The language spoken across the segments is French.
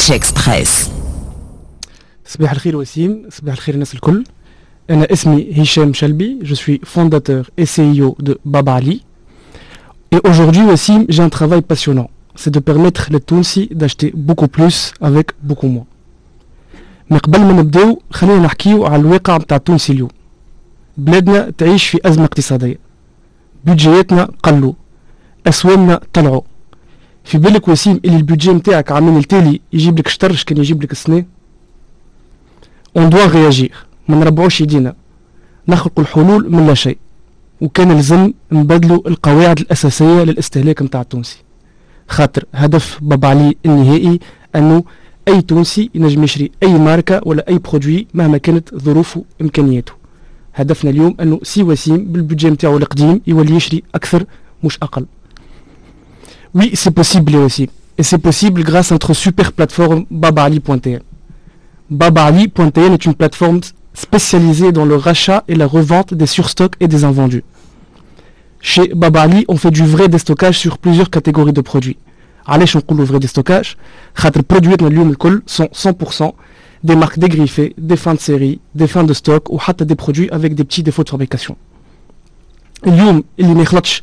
Marché Express. صباح الخير وسيم صباح الخير الناس الكل أنا اسمي هشام شلبي je suis fondateur et CEO de Baba Ali et aujourd'hui Wassim j'ai un travail passionnant c'est de permettre les Tunsi d'acheter beaucoup plus avec beaucoup moins mais قبل ما نبداو خلينا نحكيو على الواقع متاع التونسي اليوم بلادنا تعيش في أزمة اقتصادية بودجياتنا قلوا أسوامنا طلعوا في بالك وسيم اللي البودجي نتاعك عامين التالي يجيب لك شطرش كان يجيب لك السنة اون دوا رياجير ما نربعوش يدينا. نخلق الحلول من لا شيء. وكان لازم نبدلوا القواعد الأساسية للاستهلاك نتاع التونسي. خاطر هدف بابا علي النهائي أنه أي تونسي ينجم يشري أي ماركة ولا أي برودوي مهما كانت ظروفه وإمكانياته. هدفنا اليوم أنه سي وسيم بالبودجي نتاعو القديم يولي يشري أكثر مش أقل. Oui, c'est possible aussi. Et c'est possible grâce à notre super plateforme babaali.tn. Babaali.tn est une plateforme spécialisée dans le rachat et la revente des surstocks et des invendus. Chez Babali, on fait du vrai déstockage sur plusieurs catégories de produits. علاش نقولوا vrai déstockage خاطر برودوياتنا اليوم الكل sont 100% des marques dégriffées, des fins de série, des fins de stock ou حتى des produits avec des petits défauts de fabrication. اليوم اللي ما يخلطش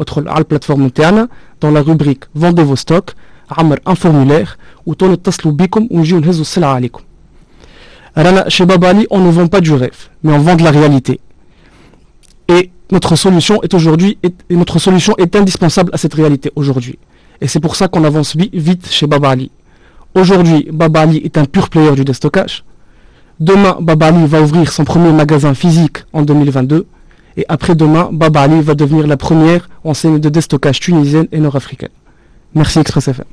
ادخل على البلاتفورم نتاعنا dans la rubrique vendez vos stocks عمر un formulaire وتون اتصلوا بيكم ونجيو نهزوا السلعة عليكم رانا chez Babali on ne vend pas du rêve mais on vend de la réalité et notre solution est aujourd'hui est- et notre solution est indispensable à cette réalité aujourd'hui et c'est pour ça qu'on avance vi- vite chez Babali aujourd'hui Babali est un pur player du déstockage demain Babali va ouvrir son premier magasin physique en 2022 et après-demain, Baba Ali va devenir la première enseigne de déstockage tunisienne et nord-africaine. Merci Express FM.